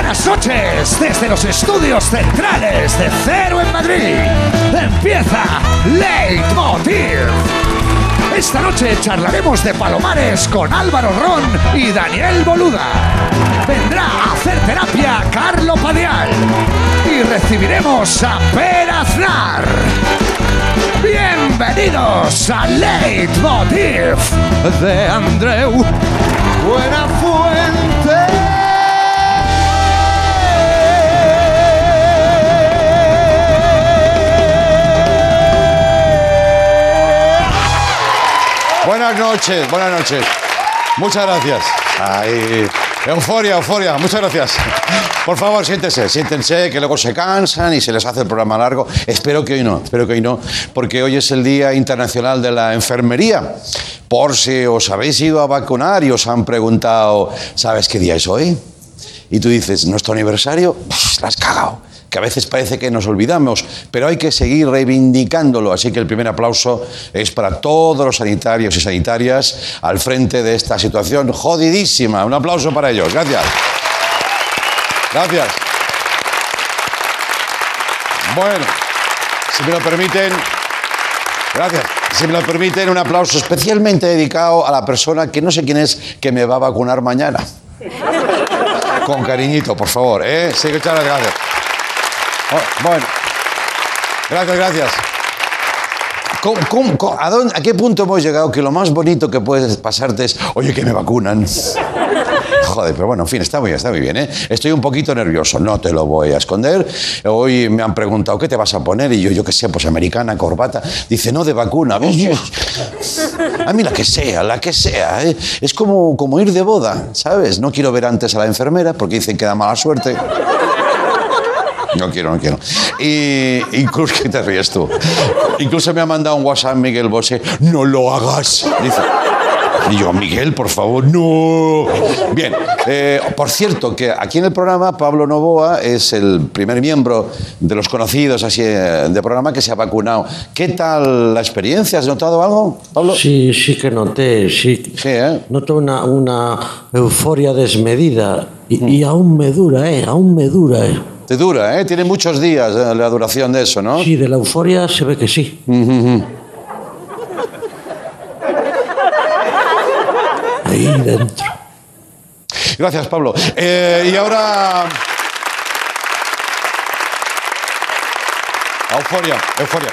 buenas noches desde los estudios centrales de Cero en Madrid. Empieza Leitmotiv. Esta noche charlaremos de Palomares con Álvaro Ron y Daniel Boluda. Vendrá a hacer terapia Carlo Padial y recibiremos a Per Aznar. Bienvenidos a Leitmotiv de Andreu Buenafuente. Buenas noches, buenas noches. Muchas gracias. Ay, euforia, euforia. Muchas gracias. Por favor, siéntese, siéntense, que luego se cansan y se les hace el programa largo. Espero que hoy no, espero que hoy no, porque hoy es el Día Internacional de la Enfermería. Por si os habéis ido a vacunar y os han preguntado, ¿sabes qué día es hoy? Y tú dices, ¿nuestro aniversario? La has cagado que a veces parece que nos olvidamos, pero hay que seguir reivindicándolo. Así que el primer aplauso es para todos los sanitarios y sanitarias al frente de esta situación jodidísima. Un aplauso para ellos. Gracias. Gracias. Bueno, si me lo permiten, gracias. Si me lo permiten, un aplauso especialmente dedicado a la persona que no sé quién es que me va a vacunar mañana. Con cariñito, por favor, ¿eh? Sí, muchas gracias. Oh, bueno, gracias, gracias. ¿Cómo- cómo- cómo- a, dónde- qué punto hemos llegado que lo más bonito que puedes pasarte es, oye, que me vacunan? Joder, pero bueno, en fin, está muy bien, está muy bien, ¿eh? Estoy un poquito nervioso, no te lo voy a esconder. Hoy me han preguntado, ¿qué te vas a poner? Y yo, yo qué sé, pues americana, corbata. Dice, no, de vacuna. A mí la que sea, la que sea. ¿eh? Es como, como ir de boda, ¿sabes? No quiero ver antes a la enfermera porque dicen que da mala suerte. No quiero, no quiero. Y incluso, ¿qué te ríes tú? Incluso me ha mandado un WhatsApp Miguel Bosé, no lo hagas. Dice, y yo, Miguel, por favor, no. Bien, eh, por cierto, que aquí en el programa Pablo Novoa es el primer miembro de los conocidos así eh, de programa que se ha vacunado. ¿Qué tal la experiencia? ¿Has notado algo, Pablo? Sí, sí que noté, sí. Sí, ¿eh? Noto una, una euforia desmedida y, y aún me dura, ¿eh? Aún me dura, ¿eh? Te dura, ¿eh? Tiene muchos días eh, la duración de eso, ¿no? Sí, de la euforia se ve que sí. Ahí dentro. Gracias, Pablo. Eh, y ahora. Euforia, euforia.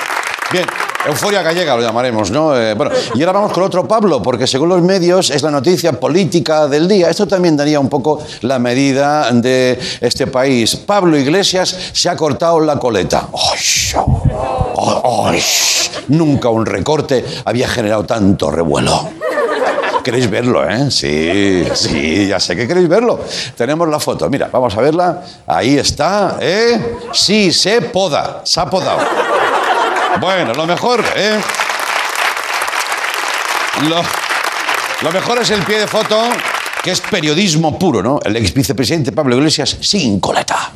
Bien, euforia gallega lo llamaremos, ¿no? Eh, bueno, y ahora vamos con otro Pablo, porque según los medios es la noticia política del día. Esto también daría un poco la medida de este país. Pablo Iglesias se ha cortado la coleta. ¡Ay! ¡Ay! Nunca un recorte había generado tanto revuelo. Queréis verlo, ¿eh? Sí, sí, ya sé que queréis verlo. Tenemos la foto, mira, vamos a verla. Ahí está, ¿eh? Sí, se poda, se ha podado. Bueno, lo mejor, ¿eh? Lo, mejor es el pie de foto, que es periodismo puro, ¿no? El ex vicepresidente Pablo Iglesias sin coleta.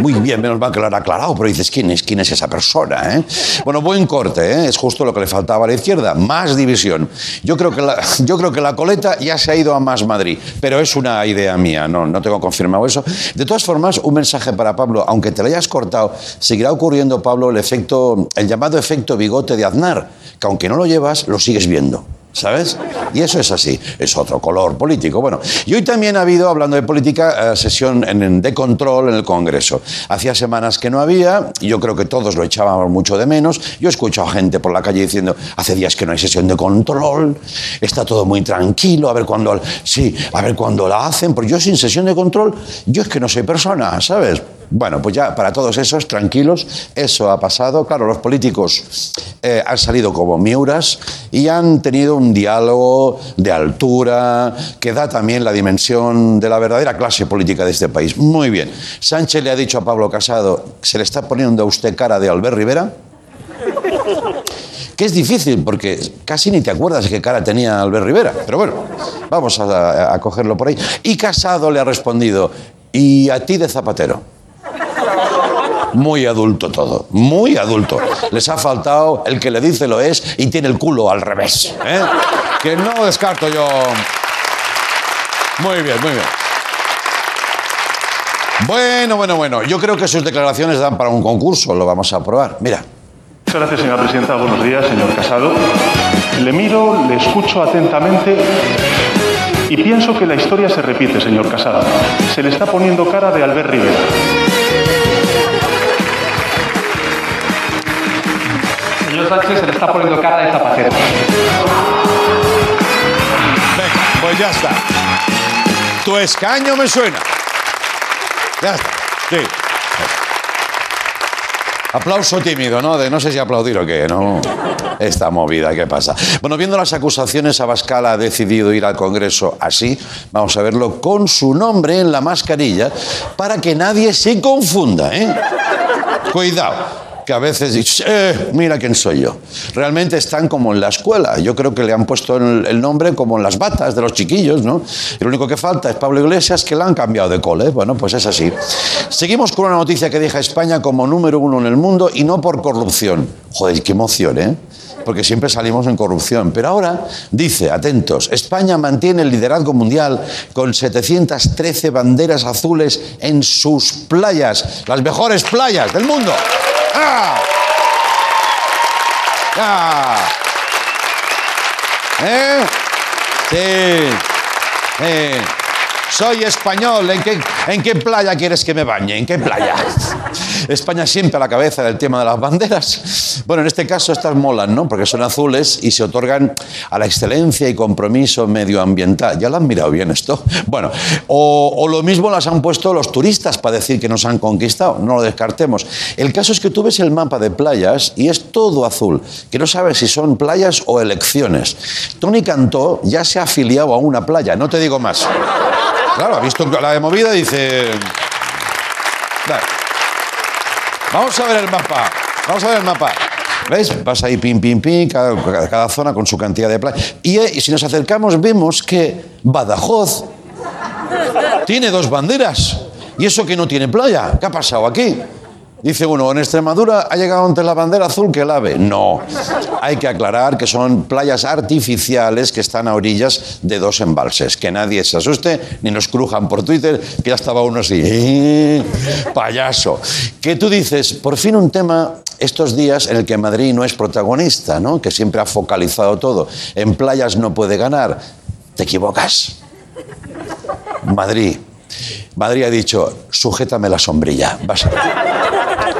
Muy bien, menos mal que lo han aclarado, pero dices, ¿quién es, quién es esa persona? eh? Bueno, buen corte, ¿eh? es justo lo que le faltaba a la izquierda, más división. Yo creo, que la, yo creo que la coleta ya se ha ido a más Madrid, pero es una idea mía, no, no tengo confirmado eso. De todas formas, un mensaje para Pablo, aunque te lo hayas cortado, seguirá ocurriendo, Pablo, el efecto, el llamado efecto bigote de Aznar, que aunque no lo llevas, lo sigues viendo. ¿Sabes? Y eso es así, es otro color político. Bueno, y hoy también ha habido, hablando de política, eh, sesión de control en el Congreso. Hacía semanas que no había, yo creo que todos lo echábamos mucho de menos. Yo he escuchado gente por la calle diciendo, hace días que no hay sesión de control, está todo muy tranquilo, a ver cuándo, sí, a ver cuándo la hacen, porque yo sin sesión de control, yo es que no soy persona, ¿sabes? Bueno, pues ya para todos esos, tranquilos, eso ha pasado. Claro, los políticos eh, han salido como miuras y han tenido un diálogo de altura que da también la dimensión de la verdadera clase política de este país. Muy bien. Sánchez le ha dicho a Pablo Casado, ¿se le está poniendo a usted cara de Albert Rivera? Que es difícil porque casi ni te acuerdas qué cara tenía Albert Rivera. Pero bueno, vamos a, a cogerlo por ahí. Y Casado le ha respondido, ¿y a ti de Zapatero? Muy adulto todo, muy adulto. Les ha faltado el que le dice lo es y tiene el culo al revés. ¿eh? Que no descarto yo. Muy bien, muy bien. Bueno, bueno, bueno. Yo creo que sus declaraciones dan para un concurso. Lo vamos a probar. Mira. Muchas gracias, señora presidenta. Buenos días, señor Casado. Le miro, le escucho atentamente y pienso que la historia se repite, señor Casado. Se le está poniendo cara de Albert Rivera. Señor Sánchez se le está poniendo cara de Zapatero. Venga, pues ya está. Tu escaño me suena. Ya está. Sí. Aplauso tímido, ¿no? De no sé si aplaudir o qué, ¿no? Esta movida, ¿qué pasa? Bueno, viendo las acusaciones, Abascal ha decidido ir al Congreso así. Vamos a verlo con su nombre en la mascarilla para que nadie se confunda, ¿eh? Cuidado que a veces dices, eh, mira quién soy yo. Realmente están como en la escuela. Yo creo que le han puesto el, nombre como en las batas de los chiquillos, ¿no? Y lo único que falta es Pablo Iglesias, que la han cambiado de cole. Bueno, pues es así. Seguimos con una noticia que deja España como número uno en el mundo y no por corrupción. Joder, qué emoción, ¿eh? Porque siempre salimos en corrupción. Pero ahora dice, atentos, España mantiene el liderazgo mundial con 713 banderas azules en sus playas, las mejores playas del mundo. ¡Ah! ¡Ah! ¿Eh? Sí. Sí. Soy español. ¿En qué, ¿En qué playa quieres que me bañe? ¿En qué playa? España siempre a la cabeza del tema de las banderas. Bueno, en este caso estas molan, ¿no? Porque son azules y se otorgan a la excelencia y compromiso medioambiental. ¿Ya lo han mirado bien esto? Bueno, o, lo mismo las han puesto los turistas para decir que nos han conquistado. No lo descartemos. El caso es que tú ves el mapa de playas y es todo azul, que no sabes si son playas o elecciones. Tony Cantó ya se ha afiliado a una playa, no te digo más. Claro, ha visto la de movida y dice... Vale. Vamos a ver el mapa. Vamos a ver el mapa. ¿Ves? Vas ahí, pim, pim, pim, cada, cada- zona con su cantidad de playas. Y, eh, y si nos acercamos, vemos que Badajoz tiene dos banderas. ¿Y eso que no tiene playa? ¿Qué ha pasado aquí? Dice uno, en Extremadura ha llegado antes la bandera azul que el ave. No, hay que aclarar que son playas artificiales que están a orillas de dos embalses. Que nadie se asuste ni nos crujan por Twitter, que ya estaba uno así. "Eh, payaso. Que tú dices, por fin un tema estos días en el que Madrid no es protagonista, ¿no? que siempre ha focalizado todo. En playas no puede ganar. Te equivocas. Madrid. Madrid ha dicho, sujétame la sombrilla. Vas a.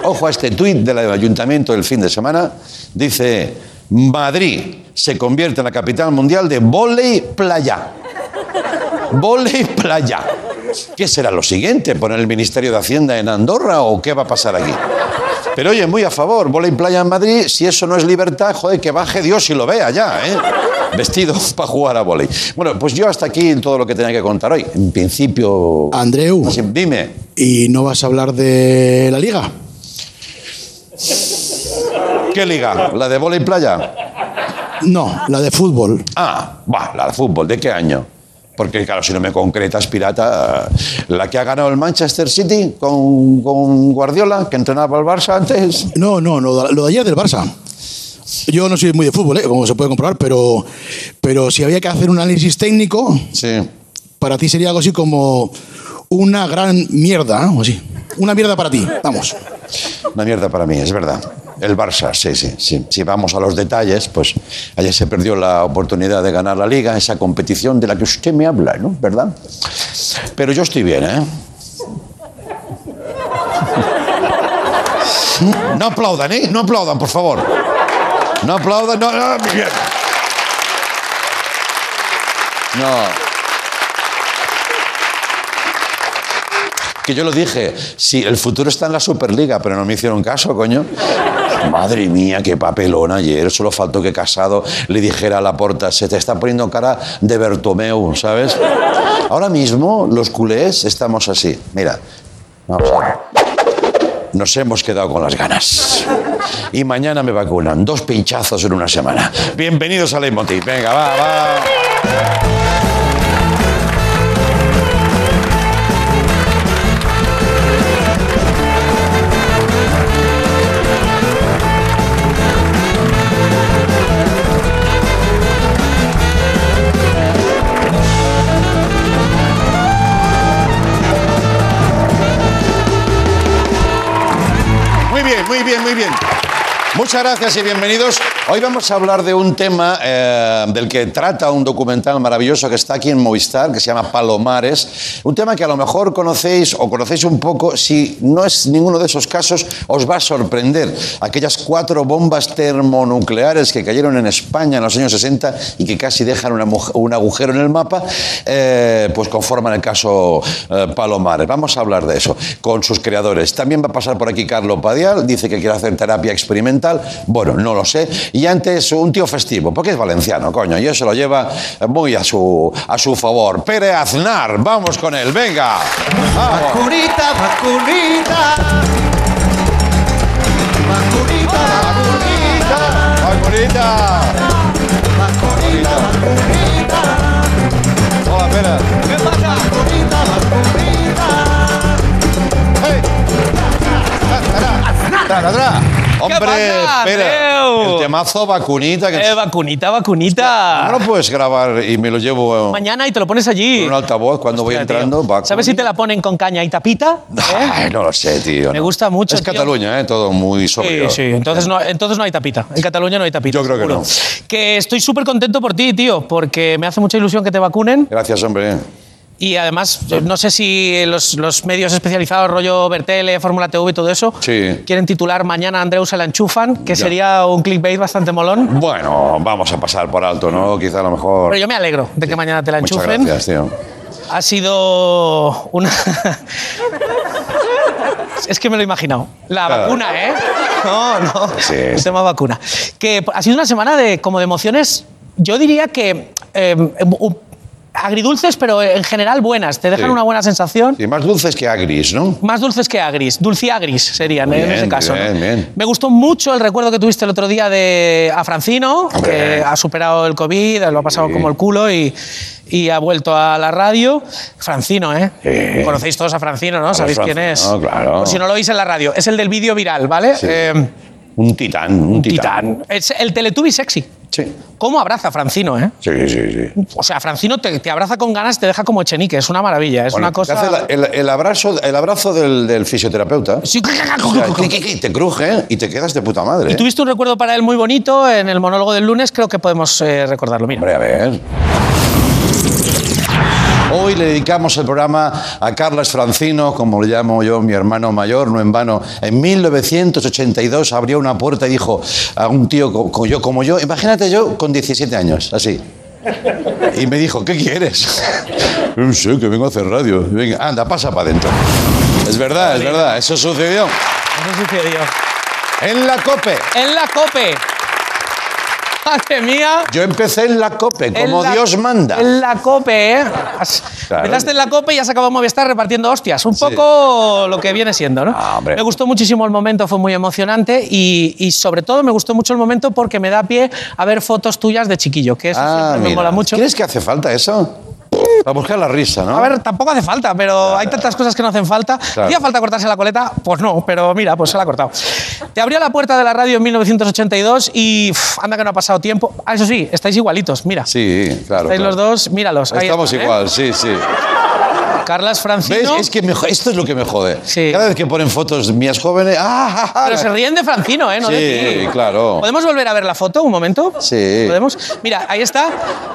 Ojo a este tuit del ayuntamiento del fin de semana. Dice, Madrid se convierte en la capital mundial de volei playa. Volei playa. ¿Qué será lo siguiente? ¿Poner el Ministerio de Hacienda en Andorra o qué va a pasar aquí? Pero oye, muy a favor, volei playa en Madrid, si eso no es libertad, joder, que baje Dios y lo vea ya, ¿eh? Vestido para jugar a volei. Bueno, pues yo hasta aquí todo lo que tenía que contar hoy. En principio... Andreu, dime. ¿y no vas a hablar de la liga? ¿Qué liga? ¿La de volei playa? No, la de fútbol. Ah, va, la de fútbol, ¿de qué año? Porque, claro, si no me concretas, pirata, la que ha ganado el Manchester City con, con Guardiola, que entrenaba al Barça antes. No, no, de- lo de ayer del Barça. Yo no soy muy de fútbol, ¿eh? como se puede comprobar, pero, pero si había que hacer un análisis técnico, Sí. para ti sería algo así como una gran mierda, ¿eh? o así. Una mierda para ti, vamos. Una mierda para mí, es verdad. El Barça, sí, sí, sí. Si vamos a los detalles, pues ayer se perdió la oportunidad de ganar la liga, esa competición de la que usted me habla, ¿no? ¿Verdad? Pero yo estoy bien, ¿eh? No aplaudan, ¿eh? No aplaudan, por favor. No aplaudan, no, no. No. Que yo lo dije, sí, el futuro está en la Superliga, pero no me hicieron caso, coño. Madre mía, qué papelón ayer. Solo faltó que Casado le dijera a la porta, se te está poniendo cara de Bertomeu, ¿sabes? Ahora mismo los culés estamos así. Mira, vamos a ver. Nos hemos quedado con las ganas. Y mañana me vacunan. Dos pinchazos en una semana. Bienvenidos a Leitmotiv. Venga, va, va. muy bien, muy bien. Muchas gracias y bienvenidos. Hoy vamos a hablar de un tema eh, del que trata un documental maravilloso que está aquí en Movistar, que se llama Palomares. Un tema que a lo mejor conocéis o conocéis un poco. Si no es ninguno de esos casos, os va a sorprender. Aquellas cuatro bombas termonucleares que cayeron en España en los años 60 y que casi dejan un agujero en el mapa, eh, pues conforman el caso eh, Palomares. Vamos a hablar de eso con sus creadores. También va a pasar por aquí Carlos Padial, dice que quiere hacer terapia experimental. Bueno, no lo sé. Y antes un tío festivo, porque es valenciano, coño, y eso lo lleva muy a su, a su favor. Pere Aznar, vamos con él, venga. Vamos. Vacunita, vacunita. Vacunita, Vacunita. vacunita, Hombre, pasa, Andreu? el temazo vacunita que Eh, vacunita, vacunita. no lo puedes grabar y me lo llevo eh, Mañana y te lo pones allí. con un altavoz cuando voy Hostia, entrando. vacunita. ¿Sabes si te la ponen con caña y tapita? ¿Eh? Ay, no lo sé, tío. Me no. gusta mucho, Es tío. Cataluña, ¿eh? Todo muy Sí, sobrio. sí, entonces no, entonces no hay tapita. En Cataluña no hay tapita. Yo creo que no. Que estoy súper contento por ti, tío, porque me hace mucha ilusión que te vacunen. Gracias, hombre. Y además, eh, no sé si los, los medios especializados, rollo Bertele, Fórmula TV y todo eso, Sí. quieren titular Mañana Andreu se la enchufan, que Ya. sería un clickbait bastante molón. Bueno, vamos a pasar por alto, ¿no? Quizá a lo mejor. Pero yo me alegro de que mañana te la Muchas enchufen. gracias, tío. Ha sido una. es que me lo he imaginado. La Claro. vacuna, ¿eh? No, no. Sí, El tema vacuna. Que ha sido una semana de como de emociones. Yo diría que eh, agridulces, pero en general buenas. Te dejan Sí. una buena sensación. Sí, más dulces que agris, ¿no? Más dulces que agris, dulciagris serían en Bien, ese caso. ¿no? bien, bien. Me gustó mucho el recuerdo que tuviste el otro día de a Francino, que ha superado el COVID, lo ha pasado como el culo y, y ha vuelto a la radio. Francino, ¿eh? Sí. Conocéis todos a Francino, ¿no? ¿Sabéis quién es? Francino, claro. Por si no lo oís en la radio. Es el del vídeo viral, ¿vale? Sí. Eh, Un titán, un titán. titán. Es el Teletubby sexy. Sí. ¿Cómo abraza a Francino, eh? Sí, sí, sí. O sea, Francino te, te abraza con ganas, te deja como echenique. Es una maravilla. Es Bueno, una cosa. hace el, el abrazo, el abrazo del, del fisioterapeuta. Sí. O sea, te cruje y te quedas de puta madre. Y ¿eh? tuviste un recuerdo para él muy bonito en el monólogo del lunes, creo que podemos eh, recordarlo. Mira. Hombre, a ver. Hoy le dedicamos el programa a Carlas Francino, como le llamo yo, mi hermano mayor, no en vano. En 1982 abrió una puerta y dijo a un tío co- co- yo, como yo, imagínate yo con 17 años, así. Y me dijo, ¿qué quieres? No sé, que vengo a hacer radio. Venga, anda, pasa para adentro. Es verdad, es verdad, eso sucedió. Eso sucedió. En la COPE. En la COPE. Madre mía. Yo empecé en la COPE, como la- Dios manda. En la COPE, ¿eh? Claro. Empezaste en la COPE y has acabado en Movistar repartiendo hostias. Un poco lo que viene siendo, ¿no? Ah, me gustó muchísimo el momento, fue muy emocionante y, y sobre todo me gustó mucho el momento porque me da pie a ver fotos tuyas de chiquillo, que eso Ah, siempre me mira. mola mucho. ¿Crees que hace falta eso? Para buscar la risa, ¿no? A ver, tampoco hace falta, pero hay tantas cosas que no hacen falta. Claro. ¿Hacía falta cortarse la coleta? Pues no, pero mira, pues se la ha cortado. Te abrió la puerta de la radio en 1982 y uf, anda que no ha pasado tiempo. Ah, eso sí, estáis igualitos, mira. Sí, claro. estáis claro. los dos, míralos. ahí Estamos ¿eh? igual, sí, sí. Carlas ¿Ves? Francino. Es que me jo- esto es lo que me jode. Sí. Cada vez que ponen fotos mías jóvenes. ¡Ah! ah, Pero se ríen de Francino, ¿eh? No Sí, ti. claro. ¿Podemos volver a ver la foto un momento? Sí. ¿Podemos? Mira, ahí está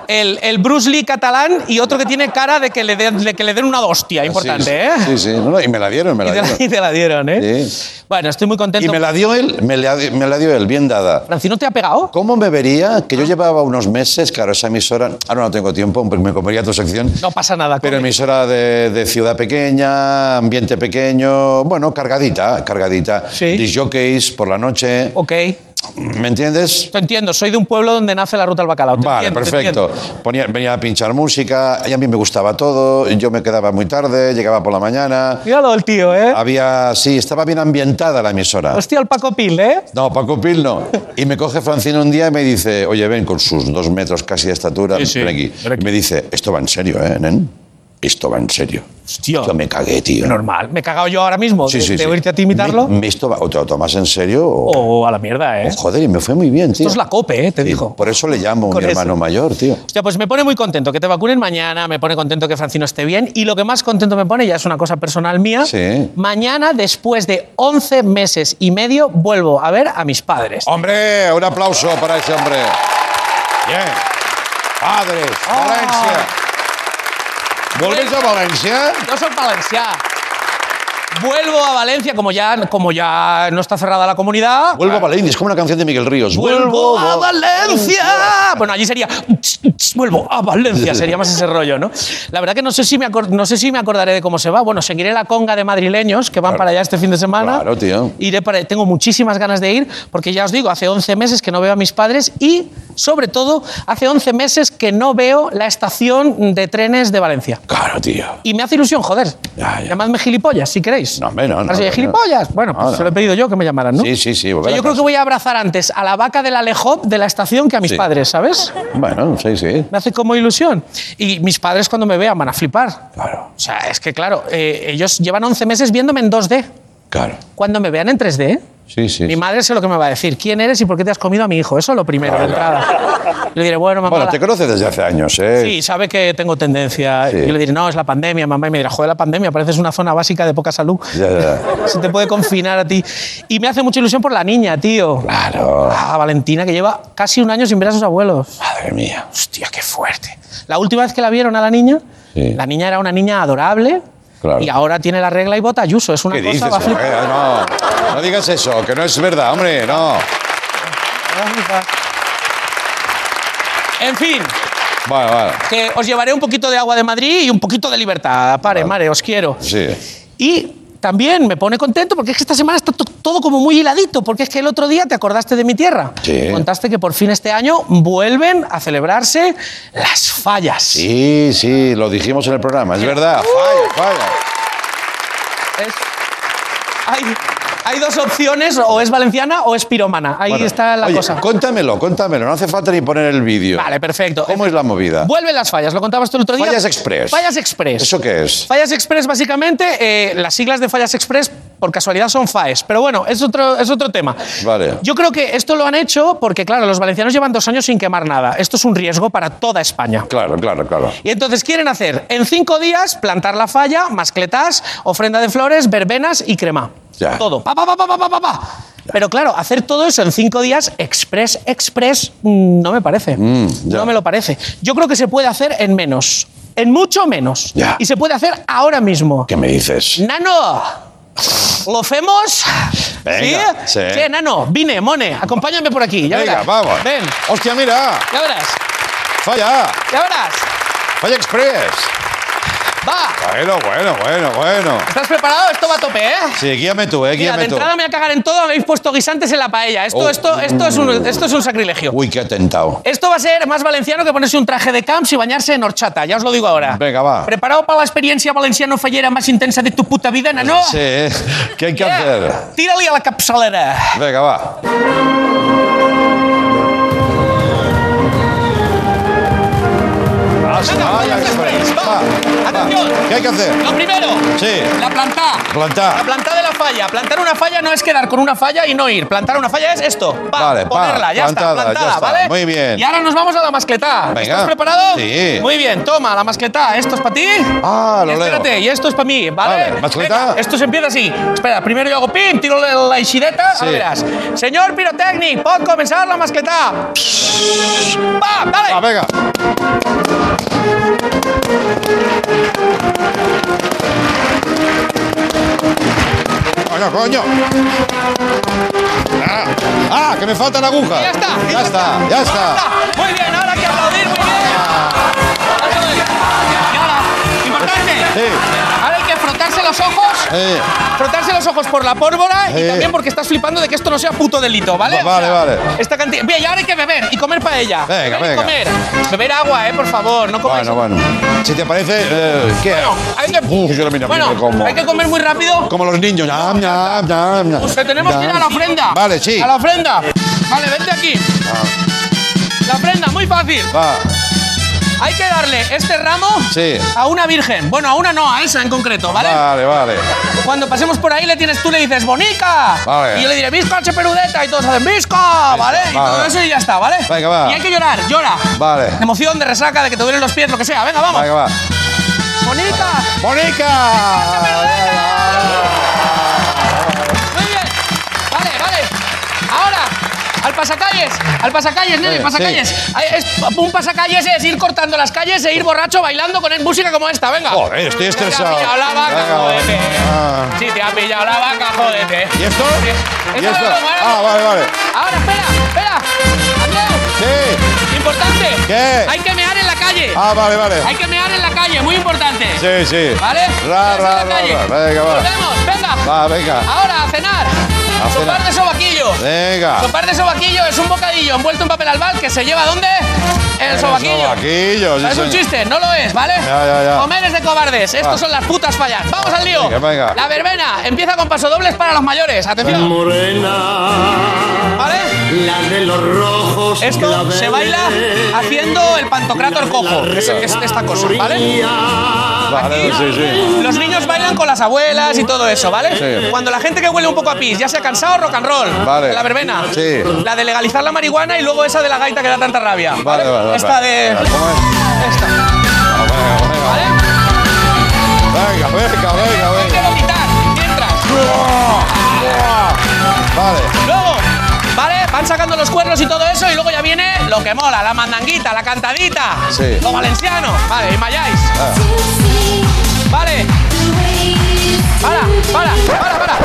el, el Bruce Lee catalán y otro que tiene cara de que le den, de que le den una hostia importante, ¿eh? Sí, sí. No, no, y me la dieron, me Y la te, la, dieron. y te la dieron, ¿eh? Sí. Bueno, estoy muy contento. Y me la dio él, me la, me la dio él, bien dada. ¿Francino te ha pegado? ¿Cómo me vería? Que yo llevaba unos meses, claro, esa emisora, ahora no tengo tiempo, porque me comería tu sección. No pasa nada. Pero come. emisora de, de ciudad pequeña, ambiente pequeño, bueno, cargadita, cargadita. Sí. Disc jockeys por la noche. Ok. ¿Me entiendes? Te entiendo, soy de un pueblo donde nace la ruta al bacalao. Te Vale, entiendo, perfecto. Ponía, venía a pinchar música, y a mí me gustaba todo, yo me quedaba muy tarde, llegaba por la mañana. Míralo el tío, ¿eh? Había, sí, estaba bien ambientada la emisora. Hostia, el Paco Pil, ¿eh? No, Paco Pil no. Y me coge Francino un día y me dice, oye, ven, con sus dos metros casi de estatura, Sí, sí, ven aquí. ven aquí. Y me dice, esto va en serio, ¿eh, nen? Esto va en serio. Hostia. Yo me cagué, tío. Normal. Me he cagado yo ahora mismo Sí, de, sí, de sí. oírte a ti imitarlo. Me- esto va- o te lo tomas en serio o... O a la mierda, ¿eh? o joder, y me fue muy bien, tío. Esto es la COPE, ¿eh? Te dijo. Por eso le llamo Con mi eso. hermano mayor, tío. Hostia, pues me pone muy contento que te vacunen mañana, me pone contento que Francino esté bien y lo que más contento me pone, ya es una cosa personal mía, Sí. mañana, después de 11 meses y medio, vuelvo a ver a mis padres. Hombre, un aplauso para ese hombre. Bien. Padres, Ah. Valencia. ¿Vuelves a Valencia? Yo soy valencià. Vuelvo a Valencia, como ya, como ya no está cerrada la comunidad. Vuelvo a Valencia, es como una canción de Miguel Ríos. Vuelvo a Va- Valencia. Bueno, allí sería vuelvo a Valencia, sería más ese rollo, ¿no? La verdad que no sé si me no sé si me acordaré de cómo se va. Bueno, seguiré la conga de madrileños que van Claro. para allá este fin de semana. Claro, tío. Iré para, tengo muchísimas ganas de ir porque ya os digo, hace 11 meses que no veo a mis padres y sobre todo hace 11 meses que no veo la estación de trenes de Valencia. Claro, tío. Y me hace ilusión, joder. Ya, ya. Llamadme gilipollas, si queréis. No, hombre, no, no, Ahora sí, no, no. gilipollas. Bueno, pues se lo he pedido yo que me llamaran, ¿no? Sí, sí, sí, O sea, yo creo que voy a abrazar antes a la vaca del Alejop de la estación que a mis Sí. padres, ¿sabes? Bueno, sí, sí. Me hace como ilusión. Y mis padres cuando me vean van a flipar. Claro, O sea, es que claro, eh, ellos llevan 11 meses viéndome en 2D. claro. Cuando me vean en 3D, Sí, sí. mi madre sé lo que me va a decir. ¿Quién eres y por qué te has comido a mi hijo? Eso es lo primero, de entrada. Le diré, bueno, mamá... Bueno, te conoces desde hace años, ¿eh? Sí, sabe que tengo tendencia. Sí. Yo le diré, no, es la pandemia, mamá. Y me dirá, joder, la pandemia, pareces una zona básica de poca salud. Ya, ya. Se te puede confinar a ti. Y me hace mucha ilusión por la niña, tío. Claro. Ah, Valentina, que lleva casi un año sin ver a sus abuelos. Madre mía. Hostia, qué fuerte. La última vez que la vieron a la niña, Sí. la niña era una niña adorable. Claro. Y ahora tiene la regla y vota Ayuso. Es una ¿Qué cosa dices? va a flipar. Eh, no, no digas eso, que no es verdad, hombre, no. En fin, Vale, vale. que os llevaré un poquito de agua de Madrid y un poquito de libertad. Pare, mare, os quiero. Sí. Y también me pone contento porque es que esta semana está to- todo como muy hiladito, porque es que el otro día te acordaste de mi tierra. Sí. Contaste que por fin este año vuelven a celebrarse las fallas. Sí, sí, lo dijimos en el programa, es verdad. Uh. Falla, falla. Es- hay, hay dos opciones, o es valenciana o es piromana. Ahí Bueno, está la oye, cosa. Cuéntamelo, cuéntamelo, no hace falta ni poner el vídeo. Vale, perfecto. ¿Cómo es la movida? Vuelven las fallas, lo contabas tú el otro día. Fallas Express. Fallas Express. ¿Eso qué es? Fallas Express, básicamente, eh, las siglas de Fallas Express, por casualidad, son FAES. Pero bueno, es otro, es otro tema. Vale. Yo creo que esto lo han hecho porque, claro, los valencianos llevan dos años sin quemar nada. Esto es un riesgo para toda España. Claro, claro, claro. Y entonces quieren hacer en cinco días plantar la falla, mascletás, ofrenda de flores, verbenas y crema. Ya. Todo. Pa, pa, pa, pa, pa, pa, pa, pa. Pero claro, hacer todo eso en cinco días, express, express, mm, no me parece. Mm, no me lo parece. Yo creo que se puede hacer en menos. En mucho menos. Ya. Y se puede hacer ahora mismo. ¿Qué me dices? Nano, ¿lo hacemos? Venga, ¿Sí? sí. ¿Qué, Nano? Vine, Mone, acompáñame por aquí. Ya Venga, verás. vamos. Ven, Hostia, mira. ya verás. Falla. Ya verás. Falla Express. Va. Bueno, bueno, bueno, bueno. ¿Estás preparado? Esto va a tope, ¿eh? Sí, guíame tú, eh, Mira, de guíame tú. entrada me voy a cagar en todo, habéis puesto guisantes en la paella. Esto, Oh. esto, esto, es un, esto es un sacrilegio. Uy, qué atentado. Esto va a ser más valenciano que ponerse un traje de camps y bañarse en horchata, ya os lo digo ahora. Venga, va. ¿Preparado para la experiencia valenciano fallera más intensa de tu puta vida, nano? Sí, ¿eh? ¿qué hay que hacer? Tírale a la capsalera. Venga, va. Va. Va. ¿Qué hay que hacer? Lo primero, Sí. la planta. Plantar. La planta de la falla. Plantar una falla no es quedar con una falla y no ir. Plantar una falla es esto. Pa, Vale, pa, ponerla, ya plantada, está, plantada, ya está. ¿vale? Muy bien. Y ahora nos vamos a la mascletá. Venga. ¿Estás preparado? Sí. Muy bien, toma, la mascletá. Esto es para ti. Ah, lo espérate, leo. y esto es para mí, ¿vale? Vale, mascletá. Venga, esto se empieza así. Espera, primero yo hago pim, tiro la, ixideta, Sí. verás. Señor Pirotecnic, pod comenzar la mascletá. ¡Va, dale! Venga. Coño, coño. Ah, ah, que me faltan agujas. Ya está. Ya está, ya está. Muy bien, ahora hay que aplaudir, muy bien. Eso es. Y ahora, importante. Sí. Frotarse los ojos. Eh, Frotarse los ojos por la pólvora y también porque estás flipando de que esto no sea puto delito, ¿vale? Va- vale, vale. Esta cantidad. Bien, y ahora hay que beber y comer paella. Venga, Beber venga. comer. Beber agua, eh, por favor, no comáis. bueno, bueno. Si te parece, eh, ¿qué? Bueno, hay que, Uf, yo mira, bueno, mira cómo. hay que comer muy rápido. Como los niños. Ñam, ñam, ñam, ñam. Pues que tenemos que ir a la ofrenda. Vale, sí. A la ofrenda. Vale, vente aquí. La ofrenda, muy fácil. Va. Hay que darle este ramo Sí. a una virgen. Bueno, a una no, a esa en concreto, ¿vale? Vale, vale. Cuando pasemos por ahí le tienes tú le dices Bonica. Vale. Y yo le diré Visca Cheperudeta y todos hacen Visca, ¿vale? Y todo eso y ya está, ¿vale? Venga, va. Y hay que llorar, llora. Vale. De emoción, de resaca, de que te duelen los pies, lo que sea. Venga, vamos. Venga, va. Bonica. ¡Mónica! Pasacalles. Al pasacalles, nene, Sí, pasacalles. Es, un pasacalles es ir cortando las calles e ir borracho bailando con música como esta. Venga. Joder, estoy Te ha estresado. pillado la vaca, Venga, jódete. ah. Sí, te ha pillado la vaca, jódete. ¿Y esto? Sí. ¿Y Esto esto? Ah, vale, vale. Ahora, espera, espera. Andreu, Sí. importante. ¿Qué? Hay que mear en la calle. Ah, vale, vale. Hay que mear en la calle, muy importante. Sí, sí. ¿Vale? Ra, ra, ra, ra. Venga, va. Volvemos, venga. Va, venga. Ahora, a cenar. Sopar de sobaquillo. Venga. Sopar de sobaquillo es un bocadillo envuelto en papel albal que se lleva ¿dónde? En el sobaquillo. sobaquillo, sí, ¿Es un chiste? No lo es, ¿vale? Ya, ya, ya. Comer es de cobardes. Estos son las putas fallas. Vamos al lío. Venga, venga. La verbena empieza con pasodobles para los mayores. Atención. Morena, ¿Vale? La de los rojos. Esto se baila haciendo el pantocrátor cojo, que es, que es esta cosa, ¿vale? Vale, sí, sí. Los niños bailan con las abuelas y todo eso, ¿vale? Sí. Cuando la gente que huele un poco a pis ya se ha cansado, rock and roll. Vale. La verbena. Sí. La de legalizar la marihuana y luego esa de la gaita que da tanta rabia. Vale, vale, vale. Esta de. ¿Cómo es? Esta. Venga, venga. ¿Vale? Venga, venga, venga, Hay que venga. vomitar mientras. Vale. Luego. Van sacando los cuernos y todo eso y luego ya viene lo que mola, la mandanguita, la cantadita. Sí. Lo valenciano. Vale, y mayáis. Ah. Vale. Para, para, para, para.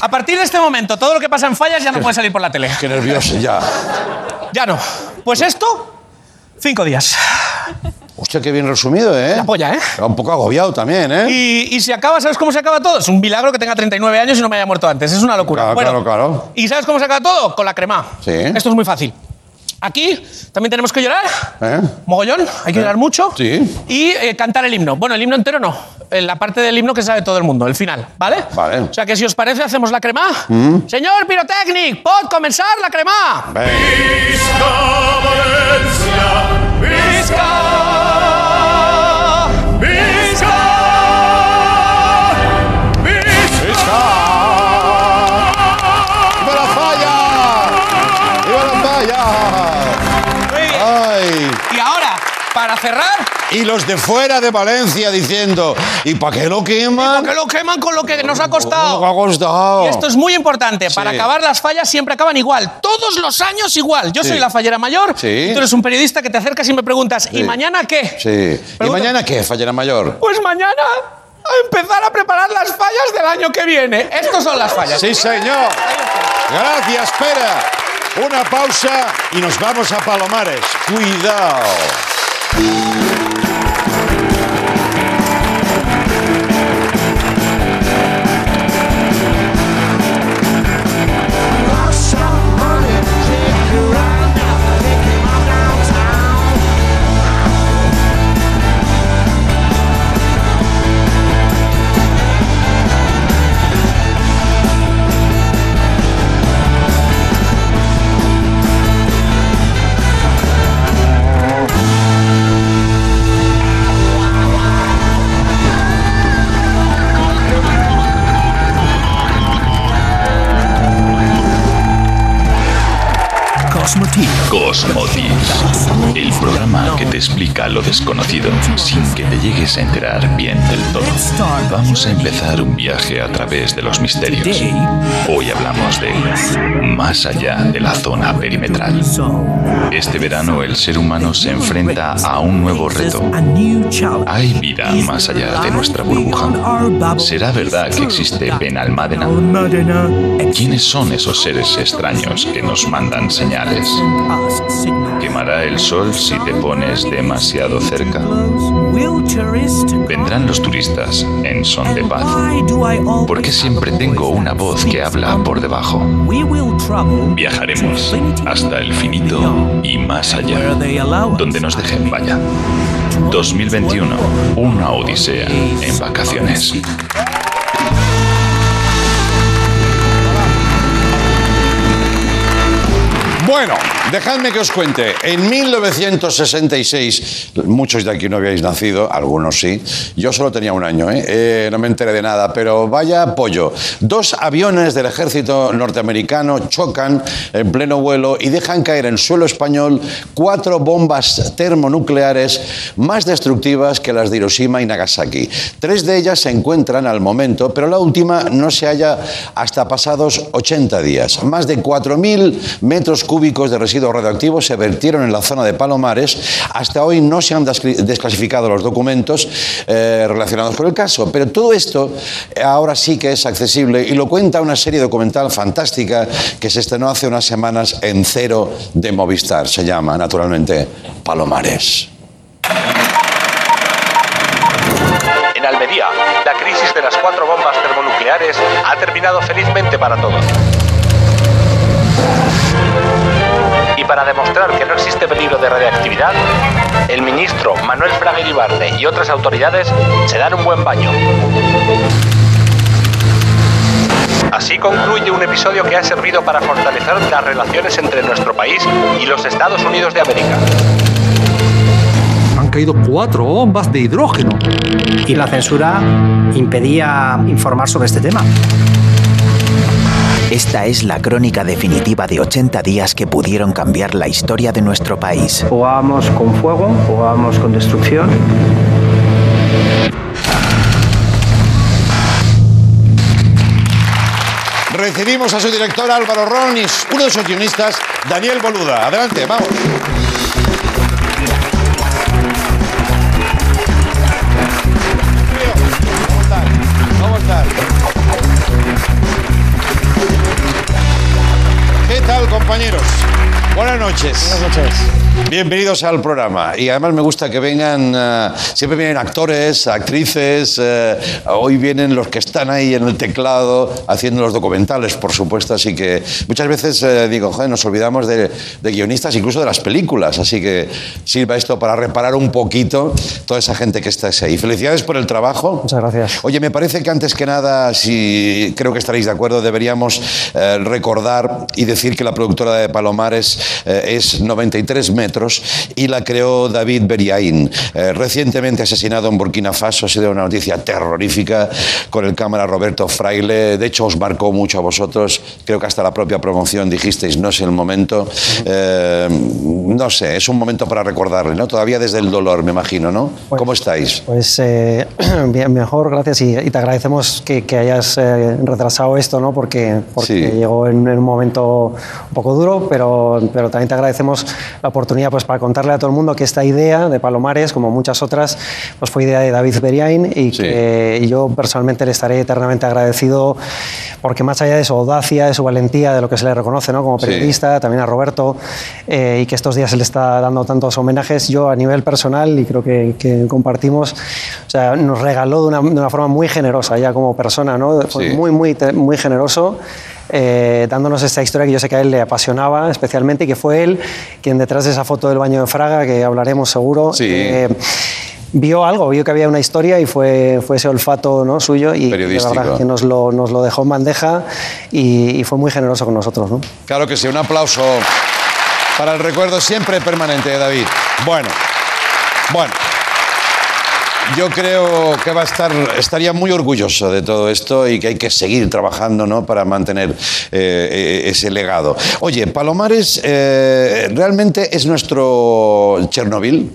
A partir de este momento, todo lo que pasa en fallas ya no puede salir por la tele. Qué nervioso ya. Ya no. Pues esto, cinco días. Hostia, qué bien resumido, ¿eh? La polla, ¿eh? Era un poco agobiado también, ¿eh? Y, y si acaba, ¿sabes cómo se acaba todo? Es un milagro que tenga 39 años y no me haya muerto antes. Es una locura. Claro, Bueno, claro, claro. ¿Y sabes cómo se acaba todo? Con la crema. Sí. Esto es muy fácil. Aquí también tenemos que llorar. ¿Eh? Mogollón, hay que Eh, llorar mucho. sí. Y eh, cantar el himno. Bueno, el himno entero no. Eh, La parte del himno que sabe todo el mundo, el final, ¿vale? Vale. Mm. O sea que si os parece, hacemos la crema. Señor Pirotecnic, ¿pod comenzar la crema? Venga. Para Y los de fuera de Valencia diciendo, ¿y para qué lo queman? que lo queman con lo que nos ha ¿Cómo costado. ha costado? Y esto es muy importante. Para acabar las fallas siempre acaban igual. Todos los años igual. Yo Sí. soy la fallera mayor. Sí. y Tú eres un periodista que te acercas y me preguntas, ¿y mañana qué? Sí. ¿Y mañana qué, Fallera Mayor? Pues mañana a empezar a preparar las fallas del año que viene. Estos son las fallas. Sí, señor. Gracias, espera. Una pausa y nos vamos a Palomares. Cuidado. Música Que te explica lo desconocido sin que te llegues a enterar bien del todo. Vamos a empezar un viaje a través de los misterios. Hoy hablamos de más allá de la zona perimetral. Este verano el ser humano se enfrenta a un nuevo reto. ¿Hay vida más allá de nuestra burbuja? ¿Será verdad que existe Benalmádena? ¿Quiénes son esos seres extraños que nos mandan señales? ¿Quemará el sol si te pones demasiado cerca? ¿Vendrán los turistas en son de paz? ¿Por qué siempre tengo una voz que habla por debajo? Viajaremos hasta el finito y más allá, donde nos dejen vaya. 2021, una odisea en vacaciones. Bueno, dejadme que os cuente. En 1966, muchos de aquí no habíais nacido, algunos sí. Yo solo tenía un año, ¿eh? Eh, no me enteré de nada, pero vaya pollo. Dos aviones del ejército norteamericano chocan en pleno vuelo y dejan caer en suelo español cuatro bombas termonucleares más destructivas que las de Hiroshima y Nagasaki. Tres de ellas se encuentran al momento, pero la última no se halla hasta pasados 80 días. Más de 4.000 metros cúbicos de residuos radioactivos se vertieron en la zona de Palomares. Hasta hoy no se han desclasificado los documentos eh, relacionados con el caso, pero todo esto eh, ahora sí que es accesible y lo cuenta una serie documental fantástica que se estrenó hace unas semanas en Cero de Movistar. Se llama, naturalmente, Palomares. En Almería, la crisis de las cuatro bombas termonucleares ha terminado felizmente para todos. Para demostrar que no existe peligro de radiactividad, el ministro Manuel Fraga Iribarne y otras autoridades se dan un buen baño. Así concluye un episodio que ha servido para fortalecer las relaciones entre nuestro país y los Estados Unidos de América. Han caído cuatro bombas de hidrógeno. Y la censura impedía informar sobre este tema. Esta es la crónica definitiva de 80 días que pudieron cambiar la historia de nuestro país. Jugábamos con fuego, jugábamos con destrucción. Recibimos a su director Álvaro Ron y uno de sus guionistas, Daniel Boluda. Adelante, vamos. Noches. Buenas noches. Bienvenidos al programa. Y además me gusta que vengan, eh, siempre vienen actores, actrices, eh, hoy vienen los que están ahí en el teclado haciendo los documentales, por supuesto. Así que muchas veces eh, digo, joder, nos olvidamos de, de guionistas, incluso de las películas. Así que sirva esto para reparar un poquito toda esa gente que está ahí. Felicidades por el trabajo. Muchas gracias. Oye, me parece que antes que nada, si creo que estaréis de acuerdo, deberíamos recordar y decir que la productora de Palomares es 93 metros y la creó David Beriaín, eh, recientemente asesinado en Burkina Faso. Ha sido una noticia terrorífica con el cámara Roberto Fraile. De hecho, os marcó mucho a vosotros. Creo que hasta la propia promoción dijisteis, no es el momento. Eh, no sé, es un momento para recordarle, ¿no? Todavía desde el dolor, me imagino, ¿no? ¿Cómo estáis? Pues eh, bien, mejor, gracias. Y, y te agradecemos que, que hayas eh, retrasado esto, ¿no? Porque, porque Sí. llegó en, en un momento un poco duro, pero, pero también te agradecemos la oportunidad pues, para contarle a todo el mundo que esta idea de Palomares, como muchas otras, pues fue idea de David Beriain y que yo personalmente le estaré eternamente agradecido porque más allá de su audacia, de su valentía, de lo que se le reconoce ¿no? como Sí. periodista, también a Roberto, eh, y que estos días se le está dando tantos homenajes, yo a nivel personal, y creo que, que compartimos, o sea, nos regaló de una, de una forma muy generosa ya como persona, ¿no? Fue Sí. muy, muy, muy generoso. Eh, dándonos esta historia que yo sé que a él le apasionaba especialmente y que fue él quien detrás de esa foto del baño de Fraga, que hablaremos seguro, eh, vio algo, vio que había una historia y fue, fue ese olfato ¿no? suyo y de verdad que nos lo, nos lo dejó en bandeja y, y fue muy generoso con nosotros. ¿no? Claro que sí, un aplauso para el recuerdo siempre permanente de David. Bueno, bueno. Yo creo que va a estar, estaría muy orgulloso de todo esto y que hay que seguir trabajando ¿no? para mantener eh, eh, ese legado. Oye, Palomares eh, realmente es nuestro Chernobyl.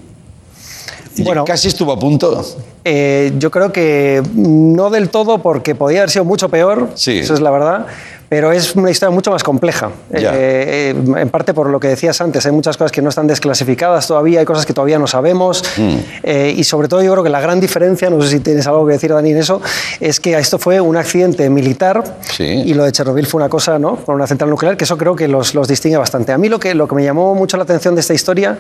Bueno, casi estuvo a punto. Eh, yo creo que no del todo porque podía haber sido mucho peor, Sí. eso es la verdad, pero es una historia mucho más compleja. Ya. Eh, eh, en parte por lo que decías antes, hay muchas cosas que no están desclasificadas todavía, hay cosas que todavía no sabemos Mm. eh, y sobre todo yo creo que la gran diferencia, no sé si tienes algo que decir Dani en eso, es que esto fue un accidente militar y lo de Chernobyl fue una cosa, ¿no? Con una central nuclear, que eso creo que los, los distingue bastante. A mí lo que, lo que me llamó mucho la atención de esta historia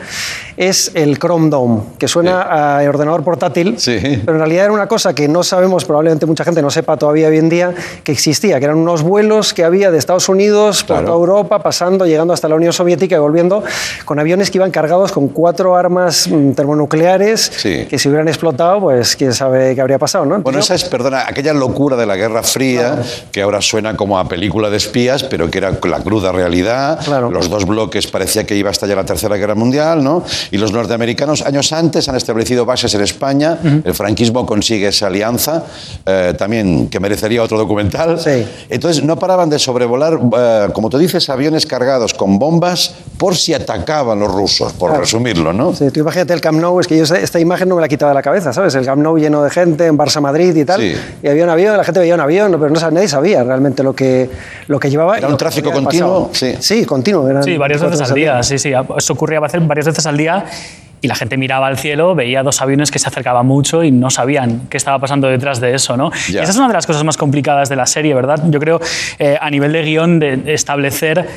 es el Chrome Dome, que suena a ordenador portátil, pero en realidad era una cosa que no sabemos, probablemente mucha gente no sepa todavía hoy en día, que existía, que eran unos vuelos que que había de Estados Unidos por toda Europa, pasando, llegando hasta la Unión Soviética y volviendo, con aviones que iban cargados con cuatro armas mm, termonucleares que si hubieran explotado, pues quién sabe qué habría pasado, ¿no? Bueno, esa es, perdona, aquella locura de la Guerra Fría, que ahora suena como a película de espías, pero que era la cruda realidad. Los dos bloques parecía que iba a estallar la Tercera Guerra Mundial, ¿no? Y los norteamericanos, años antes, han establecido bases en España. El franquismo consigue esa alianza, eh, también que merecería otro documental. Entonces, no paraban de sobrevolar, eh, como tú dices, aviones cargados con bombas por si atacaban los rusos, por resumirlo, ¿no? Sí, tú imagínate el Camp Nou, es que yo esta imagen no me la quitaba de la cabeza, ¿sabes? El Camp Nou lleno de gente en Barça Madrid y tal. Y había un avión, la gente veía un avión, pero no, nadie sabía realmente lo que, lo que llevaba. ¿Era un tráfico continuo? Sí. sí, continuo. sí, varias veces al día. Sí, sí. Eso ocurría varias veces al día y la gente miraba al cielo, veía dos aviones que se acercaban mucho y no sabían qué estaba pasando detrás de eso. ¿no? Y esa es una de las cosas más complicadas de la serie, ¿verdad? Yo creo, eh, a nivel de guion, de establecer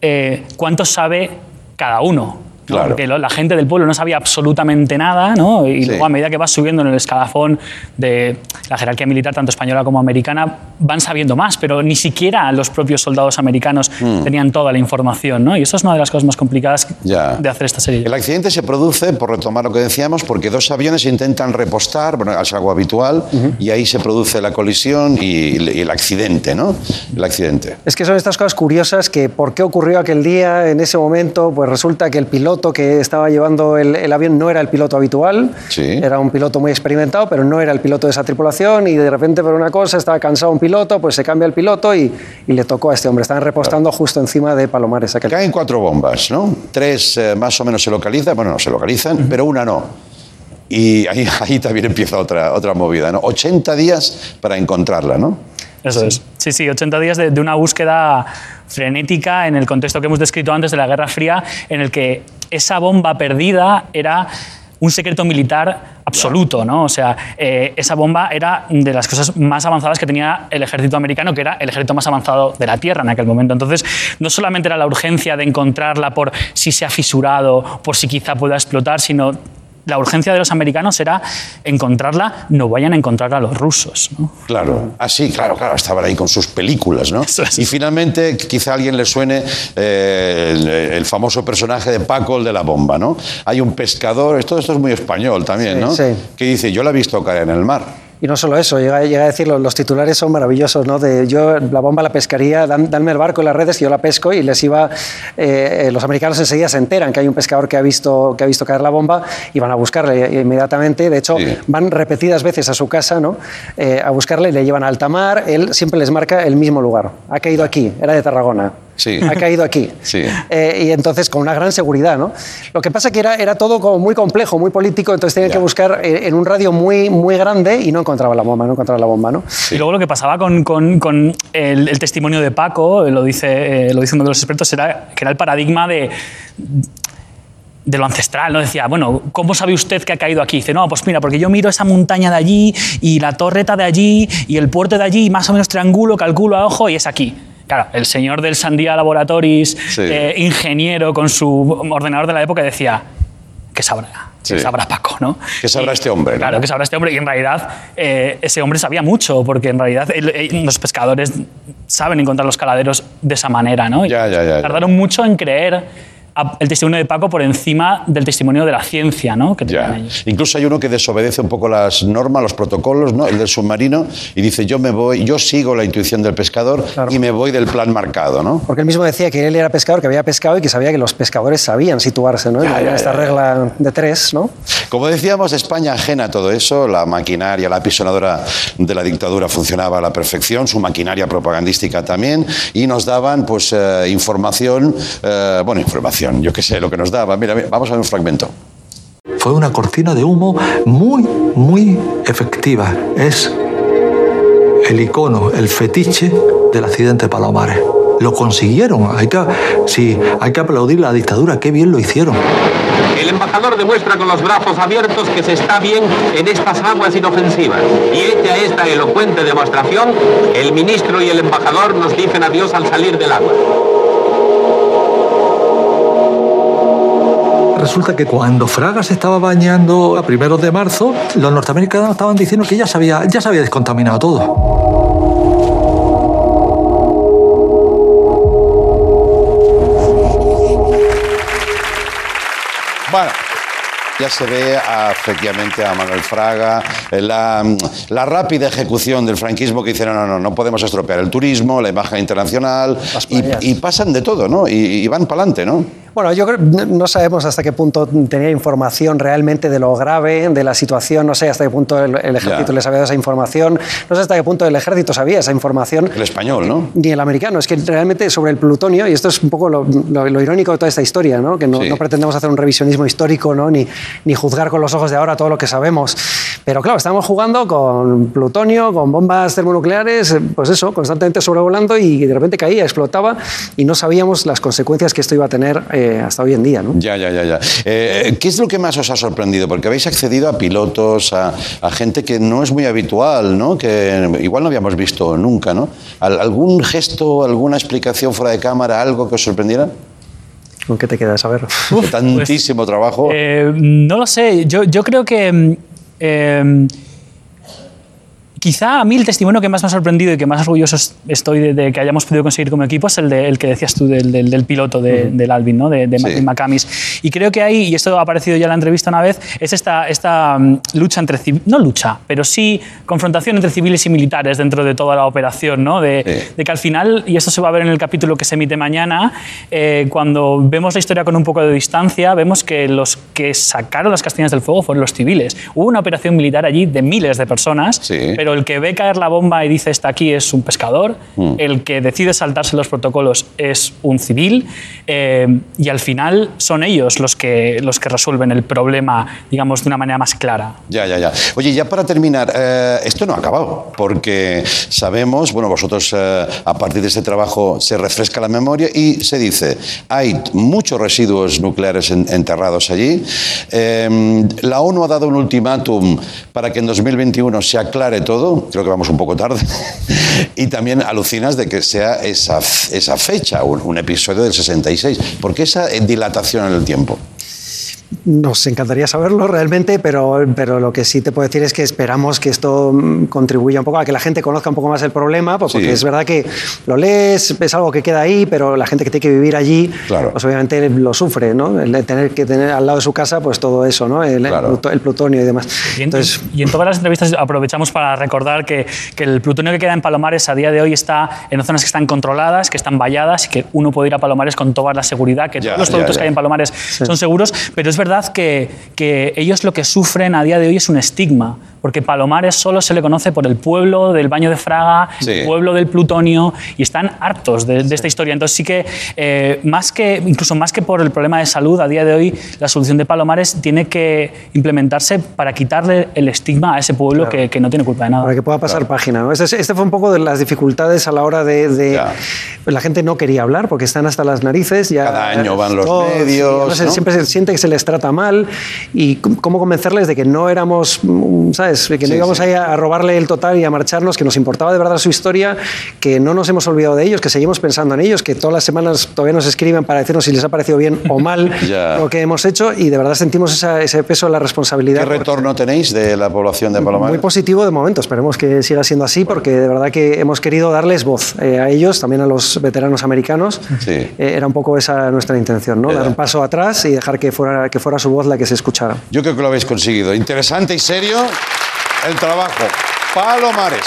eh, cuánto sabe cada uno. Porque la gente del pueblo no sabía absolutamente nada, ¿no? Y luego a medida que vas subiendo en el escalafón de la jerarquía militar, tanto española como americana, van sabiendo más, pero ni siquiera los propios soldados americanos hmm. tenían toda la información, ¿no? Y eso es una de las cosas más complicadas de hacer esta serie. El accidente se produce, por retomar lo que decíamos, porque dos aviones intentan repostar, bueno, es algo habitual, y ahí se produce la colisión y, el accidente, ¿no? El accidente. Es que son estas cosas curiosas que por qué ocurrió aquel día, en ese momento, pues resulta que el piloto que estaba llevando el, avión no era el piloto habitual, era un piloto muy experimentado, pero no era el piloto de esa tripulación y de repente por una cosa estaba cansado un piloto, pues se cambia el piloto y, le tocó a este hombre. Estaban repostando justo encima de Palomares. Aquel. Caen cuatro bombas, ¿no? Tres eh, más o menos se localizan, bueno, no se localizan, pero una no. Y ahí, ahí también empieza otra, otra movida, ¿no? 80 días para encontrarla, ¿no? Eso es. Sí, sí, 80 días de, de, una búsqueda frenética en el contexto que hemos descrito antes de la Guerra Fría, en el que esa bomba perdida era un secreto militar absoluto, ¿no? O sea, eh, esa bomba era de las cosas más avanzadas que tenía el ejército americano, que era el ejército más avanzado de la Tierra en aquel momento. Entonces, no solamente era la urgencia de encontrarla por si se ha fisurado, por si quizá pueda explotar, sino la urgencia de los americanos era encontrarla, no vayan a encontrar a los rusos. Claro, así, claro, claro, estaban ahí con sus películas, ¿no? Y finalmente, quizá a alguien le suene eh, el, famoso personaje de Paco, el de la bomba, ¿no? Hay un pescador, esto, esto es muy español también, ¿no? Sí. Que dice, yo la he visto caer en el mar. Y no solo eso, llega, llega a decir, los, titulares son maravillosos, ¿no? De yo la bomba la pescaría, dan, danme el barco y las redes y yo la pesco y les iba, eh, los americanos enseguida se enteran que hay un pescador que ha visto, que ha visto caer la bomba y van a buscarle inmediatamente. De hecho, van repetidas veces a su casa, ¿no? Eh, a buscarle le llevan a alta mar. Él siempre les marca el mismo lugar. Ha caído aquí, era de Tarragona. Sí. Ha caído aquí. Sí. Eh, y entonces con una gran seguridad, ¿no? Lo que pasa que era, era todo como muy complejo, muy político, entonces tenía que buscar en un radio muy, muy grande y no encontraba la bomba, no encontraba la bomba, ¿no? Y luego lo que pasaba con, con, con el, testimonio de Paco, lo dice, eh, lo dice uno de los expertos, era que era el paradigma de de lo ancestral, ¿no? Decía, bueno, ¿cómo sabe usted que ha caído aquí? Dice, no, pues mira, porque yo miro esa montaña de allí y la torreta de allí y el puerto de allí y más o menos triangulo, calculo a ojo y es aquí. Claro, el señor del Sandía Laboratories, eh, ingeniero con su ordenador de la época, decía, ¿qué sabrá? ¿Qué sabrá Paco, no? ¿Qué sabrá este hombre? Claro, ¿qué sabrá este hombre? Y en realidad eh, ese hombre sabía mucho, porque en realidad los pescadores saben encontrar los caladeros de esa manera, ¿no? Ya, ya, ya, Tardaron mucho en creer el testimonio de Paco por encima del testimonio de la ciencia, ¿no? Que Incluso hay uno que desobedece un poco las normas, los protocolos, ¿no? El del submarino y dice yo me voy, yo sigo la intuición del pescador y me voy del plan marcado, ¿no? Porque él mismo decía que él era pescador, que había pescado y que sabía que los pescadores sabían situarse, ¿no? esta regla de tres, ¿no? Como decíamos, España ajena a todo eso, la maquinaria, la apisonadora de la dictadura funcionaba a la perfección, su maquinaria propagandística también y nos daban pues eh, información, eh, bueno, información yo qué sé, lo que nos daba. Mira, vamos a ver un fragmento. Fue una cortina de humo muy, muy efectiva. Es el icono, el fetiche del accidente Palomares. Lo consiguieron. Hay que, sí, hay que aplaudir la dictadura. Qué bien lo hicieron. El embajador demuestra con los brazos abiertos que se está bien en estas aguas inofensivas. Y hecha esta elocuente demostración, el ministro y el embajador nos dicen adiós al salir del agua. Resulta que cuando Fraga se estaba bañando a primeros de marzo, los norteamericanos estaban diciendo que ya se había, ya se había descontaminado todo. Bueno, ya se ve a, efectivamente a Manuel Fraga, eh, la, rápida ejecución del franquismo que hicieron, no, no, no podemos estropear el turismo, la imagen internacional, y, pasan de todo, ¿no? Y van para adelante, ¿no? Bueno, yo creo no sabemos hasta qué punto tenía información realmente de lo grave de la situación, no sé hasta qué punto el, el ejército Ya. les había dado esa información, no sé hasta qué punto el ejército sabía esa información. El español, ¿no? Ni el americano, es que realmente sobre el plutonio, y esto es un poco lo, lo- lo irónico de toda esta historia, ¿no? que no, Sí. no pretendemos hacer un revisionismo histórico ¿no? ni, ni juzgar con los ojos de ahora todo lo que sabemos. Pero claro, estábamos jugando con plutonio, con bombas termonucleares, eh, pues eso, constantemente sobrevolando y de repente caía, explotaba y no sabíamos las consecuencias que esto iba a tener eh, hasta hoy en día. ¿no? Ya, ya, ya, ya. Eh, ¿Qué es lo que más os ha sorprendido? Porque habéis accedido a pilotos, a, a gente que no es muy habitual, ¿no? Que igual no habíamos visto nunca, ¿no? Al- ¿Algún gesto, alguna explicación fuera de cámara, algo que os sorprendiera? ¿Con qué te quedas? A ver. Tantísimo trabajo. Eh, no lo sé, yo, yo creo que... eh, Quizá a mí el testimonio que más me ha sorprendido y que más orgulloso es- estoy de, de que hayamos podido conseguir como equipo es el, de- el que decías tú del, del- del piloto de- del Alvin, ¿no? de, de Sí. Martin McCamis. Y creo que ahí, y esto ha aparecido ya en la entrevista una vez, es esta, esta mm, lucha entre no lucha, pero sí confrontación entre civiles y militares dentro de toda la operación, ¿no? de, de que al final, y esto se va a ver en el capítulo que se emite mañana, eh, cuando vemos la historia con un poco de distancia, vemos que los que sacaron las castañas del fuego fueron los civiles. Hubo una operación militar allí de miles de personas, pero el que ve caer la bomba y dice está aquí es un pescador, Mm. el que decide saltarse los protocolos es un civil, eh, y al final son ellos los que, los que resuelven el problema, digamos, de una manera más clara. Ya, ya, ya. Oye, ya para terminar, eh, esto no ha acabado, porque sabemos, bueno, vosotros eh, a partir de este trabajo se refresca la memoria y se dice, hay muchos residuos nucleares en- enterrados allí. Eh, la ONU ha dado un ultimátum para que en 2021 se aclare todo, creo que vamos un poco tarde, y también alucinas de que sea esa, esa fecha, un, un episodio del 66. ¿Por qué esa dilatación en el tiempo? Nos encantaría saberlo realmente, pero, pero lo que sí te puedo decir es que esperamos que esto mm, contribuya un poco a que la gente conozca un poco más el problema, pues, porque Sí. es verdad que lo lees, es algo que queda ahí, pero la gente que tiene que vivir allí, pues obviamente lo sufre, ¿no? El tener que tener al lado de su casa, pues todo eso, ¿no? El, el pluto- el plutonio y demás. Y en, y en todas las entrevistas aprovechamos para recordar que, que el plutonio que queda en Palomares a día de hoy está en zonas que están controladas, que están valladas y que uno puede ir a Palomares con toda la seguridad, que todos los productos ya. que hay en Palomares son seguros, pero es verdad que, que ellos lo que sufren a día de hoy es un estigma, porque Palomares solo se le conoce por el pueblo del baño de Fraga, Sí. el pueblo del plutonio, y están hartos de, de esta historia. Entonces sí que, eh, más que, incluso más que por el problema de salud, a día de hoy la solución de Palomares tiene que implementarse para quitarle el estigma a ese pueblo que, que no tiene culpa de nada. Para que pueda pasar página. ¿no? Este, este fue un poco de las dificultades a la hora de... de- la gente no quería hablar porque están hasta las narices. Ya, Cada año van los Todos, medios, no sé, ¿no? Siempre se siente que se les trata mal y cómo convencerles de que no éramos, mm, ¿sabes? Que no Sí, íbamos sí. ahí a, robarle el total y a marcharnos, que nos importaba de verdad su historia, que no nos hemos olvidado de ellos, que seguimos pensando en ellos, que todas las semanas todavía nos escriben para decirnos si les ha parecido bien o mal lo que hemos hecho y de verdad sentimos esa- ese peso de la responsabilidad. ¿Qué retorno tenéis de la población de muy Palomares? positivo de momento, esperemos que siga siendo así porque de verdad que hemos querido darles voz eh, a ellos, también a los veteranos americanos. Sí. Eh, era un poco esa nuestra intención, ¿no? Ya. dar un paso atrás y dejar que fuera, que fuera su voz la que se escuchara. Yo creo que lo habéis conseguido. Interesante y serio el trabajo. Palomares.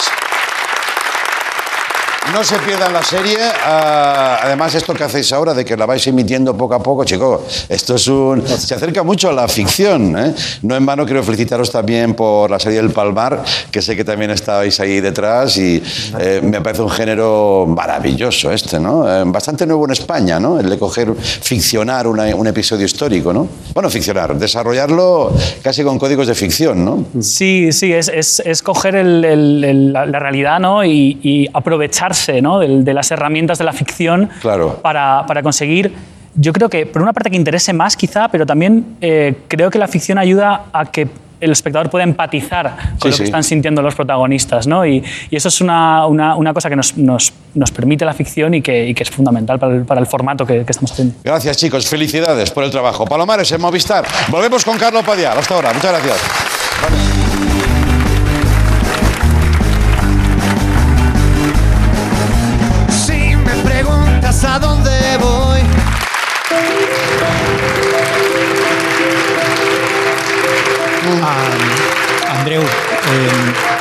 No se pierdan la serie. ah, además, esto que hacéis ahora de que la vais emitiendo poco a poco, chicos, esto es un. Se acerca mucho a la ficción. ¿eh? No en vano quiero felicitaros también por la serie del Palmar, que sé que también estabais ahí detrás y eh, me parece un género maravilloso este, ¿no? Eh, bastante nuevo en España, ¿no? El de coger, ficcionar un episodio histórico, ¿no? Bueno, ficcionar, desarrollarlo casi con códigos de ficción, ¿no? Sí, sí, es, es, coger la, realidad ¿no? y, y aprovecharse ¿no? del- de, las herramientas de la ficción Claro. para, para conseguir, yo creo que, por una parte, que interese más quizá, pero también eh, creo que la ficción ayuda a que el espectador pueda empatizar con Sí, lo sí. que están sintiendo los protagonistas. ¿no? Y, y eso es una, una- una cosa que nos, nos- nos permite la ficción y que, y que es fundamental para el, para el formato que, que estamos haciendo. Gracias, chicos. Felicidades por el trabajo. Palomares en Movistar. Volvemos con Carlos Padial. Hasta ahora. Muchas gracias.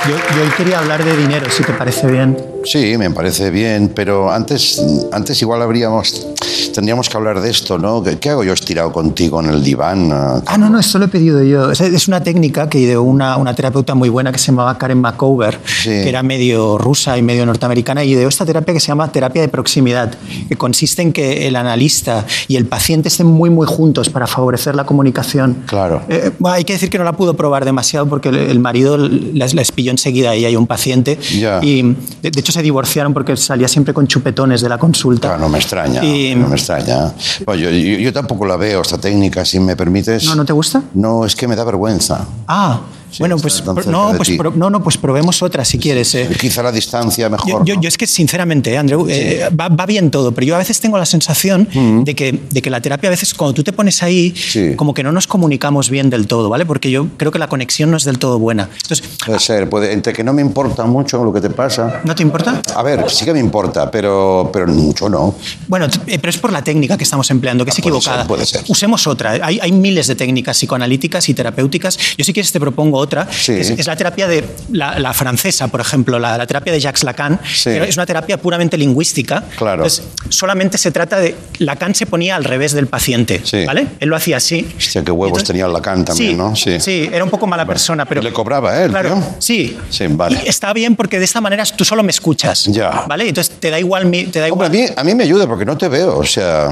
Yo, yo hoy quería hablar de dinero, si te parece bien. Sí, me parece bien, pero antes, antes igual habríamos, tendríamos que hablar de esto, ¿no? ¿Qué, qué hago yo estirado contigo en el diván? Ah, no, no, esto lo he pedido yo. Es, una técnica que ideó una, una terapeuta muy buena que se llamaba Karen McCover, que era medio rusa y medio norteamericana, y ideó esta terapia que se llama terapia de proximidad, que consiste en que el analista y el paciente estén muy, muy juntos para favorecer la comunicación. Claro. Eh, hay que decir que no la pudo probar demasiado porque el, el marido la, la espilló enseguida a ella y un paciente. Ya. Y de, de hecho se divorciaron porque salía siempre con chupetones de la consulta. Ah, no me extraña, Y- no me extraña. Bueno, yo, yo- yo tampoco la veo, esta técnica, si me permites. ¿No, no te gusta? No, es que me da vergüenza. Ah, bueno, pues, cerca no, pues pro- no, no, pues probemos otra si quieres. eh. Quizá la distancia mejor. yo- yo es que, sinceramente, eh, Andreu, eh, va, va bien todo, pero yo a veces tengo la sensación Mm. de, que, de que la terapia, a veces, cuando tú te pones ahí, como que no nos comunicamos bien del todo, ¿vale? Porque yo creo que la conexión no es del todo buena. Entonces, Puede ser, puede, entre que no me importa mucho lo que te pasa. ¿no te importa? A ver, sí que me importa, pero, pero mucho no. Bueno, pero es por la técnica que estamos empleando, que es Ah, puede equivocada. ser, puede ser. Usemos otra. Hay, hay miles de técnicas psicoanalíticas y terapéuticas. Yo si quieres te propongo otra. Sí. Es, es la terapia de la, la francesa, por ejemplo, la, la terapia de Jacques Lacan. Sí. es una terapia puramente lingüística. Claro. Entonces, solamente se trata de... Lacan se ponía al revés del paciente, ¿vale? Él lo hacía así. Hostia, qué huevos tenía el Lacan también, sí, ¿no? Sí. Sí, era un poco mala persona, pero... Le cobraba, ¿eh? el Claro, tío? sí. Sí, vale. Y está bien porque de esta manera tú solo me escuchas. Ya. ¿Vale? Entonces te da igual mi, te da igual. A mí, a mí me ayuda porque no te veo, o sea...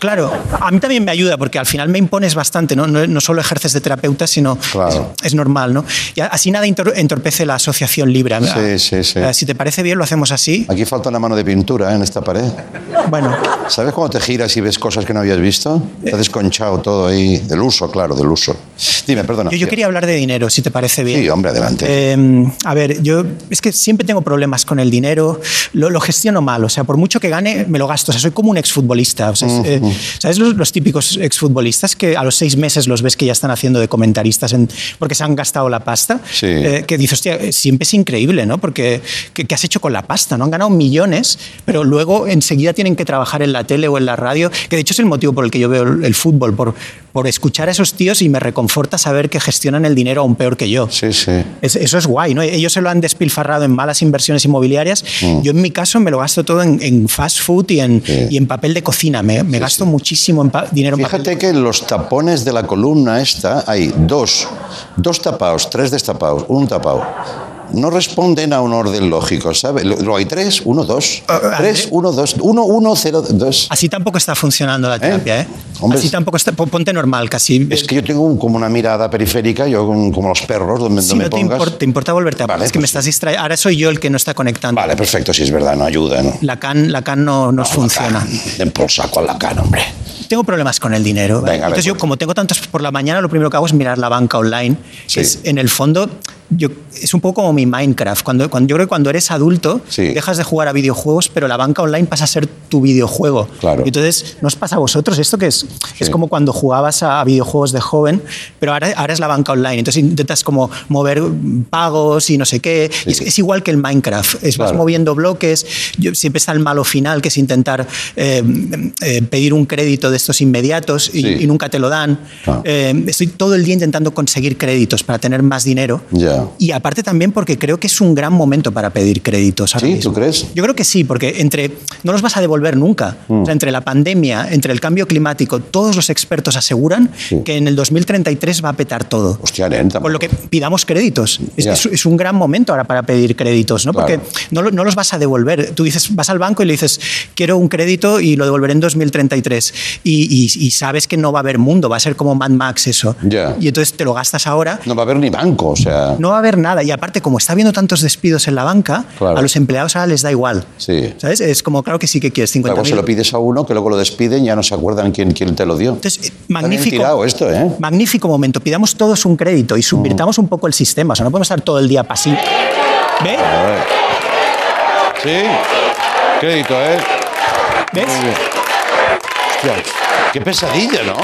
Claro, a mí también me ayuda porque al final me impones bastante, ¿no? No, no solo ejerces de terapeuta, sino Claro. es, es normal, ¿no? Y así nada entor- entorpece la asociación libre. Sí, sí, sí. Eh, Si te parece bien, lo hacemos así. Aquí falta una mano de pintura ¿eh? en esta pared. Bueno. ¿Sabes cuando te giras y ves cosas que no habías visto? Te has desconchado todo ahí. Del uso, claro, del uso. Dime, perdona. Yo, yo quería hablar de dinero, si te parece bien. Sí, hombre, adelante. Eh, a ver, yo es que siempre tengo problemas con el dinero, lo, lo gestiono mal, o sea, por mucho que gane, me lo gasto, o sea, soy como un exfutbolista, o sea, eh, ¿sabes los, los típicos exfutbolistas que a los seis meses los ves que ya están haciendo de comentaristas en- porque se han gastado la pasta? Sí. Eh, que dices, hostia, eh, siempre es increíble, ¿no? Porque, ¿qué, qué has hecho con la pasta? ¿no? Han ganado millones, pero luego enseguida tienen que trabajar en la tele o en la radio, que de hecho es el motivo por el que yo veo el, el fútbol, por, por escuchar a esos tíos y me reconforta saber que gestionan el dinero aún peor que yo. Sí, sí. Es- eso es guay, ¿no? Ellos se lo han despilfarrado en malas inversiones inmobiliarias. Mm. Yo en mi caso me lo gasto todo en, en fast food y en, y en papel de cocina. Me, me gasto muchísimo en dinero en papel. Fíjate que los tapones de la columna esta hay dos, dos tapados, tres destapados, un tapado. No responden a un orden lógico, ¿sabes? Luego hay tres, uno, dos. Tres, uno, dos. Uno, uno, cero, dos. Así tampoco está funcionando la terapia, ¿eh? Hombre, Así tampoco está. pon- Ponte normal, casi. Es que yo tengo un- como una mirada periférica, yo como los perros, donde, Si donde no te, pongas. impor- te importa volverte a Es que me estás distrayendo. Ahora soy yo el que no está conectando. Vale, perfecto, si es verdad, no ayuda, ¿no? Lacan, Lacan no nos funciona. Den por saco a Lacan, hombre. Tengo problemas con el dinero. Venga, a ver, Entonces yo, como tengo tantos por la mañana, lo primero que hago es mirar la banca online. que es, en el fondo, yo, es un poco como mi Minecraft. Cuando, cuando, yo creo que cuando eres adulto, dejas de jugar a videojuegos, pero la banca online pasa a ser tu videojuego. Claro. Y entonces, ¿no os pasa a vosotros esto que es? Es como cuando jugabas a, videojuegos de joven, pero ahora, ahora es la banca online. Entonces intentas como mover pagos y no sé qué. Y es, es igual que el Minecraft. Es, Vas moviendo bloques. Yo, siempre está el malo final, que es intentar eh, eh, pedir un crédito de estos inmediatos y, Sí. y nunca te lo dan. Ah. Eh, estoy todo el día intentando conseguir créditos para tener más dinero. Ya. Y aparte también porque creo que es un gran momento para pedir créditos. ¿Sí? mismo. ¿Tú crees? Yo creo que sí, porque entre no los vas a devolver nunca. Mm. O sea, entre la pandemia, entre el cambio climático, todos los expertos aseguran que en el 2033 va a petar todo. Hostia, lenta. Con lo que pidamos créditos. Es, Ya. es- es un gran momento ahora para pedir créditos, ¿no? Claro. Porque no, no los vas a devolver. Tú dices, vas al banco y le dices, quiero un crédito y lo devolveré en 2033. Y, y- y sabes que no va a haber mundo, va a ser como Mad Max eso. Ya. Y entonces te lo gastas ahora. No va a haber ni banco, o sea. No va a haber nada. Y aparte, como está habiendo tantos despidos en la banca, Claro. a los empleados ahora les da igual. Sí. ¿Sabes? Es como, claro que sí que quieres 50 Luego se lo pides a uno que luego lo despiden ya no se acuerdan quién, quién te lo dio. Entonces, bien magnífico. tirado esto, ¿eh? Magnífico momento. Pidamos todos un crédito y subvirtamos un poco el sistema. O sea, no podemos estar todo el día pasivos. ¿Ve? Sí. Crédito, ¿eh? ¿Ves? Muy bien. Hostia, qué pesadilla, ¿no?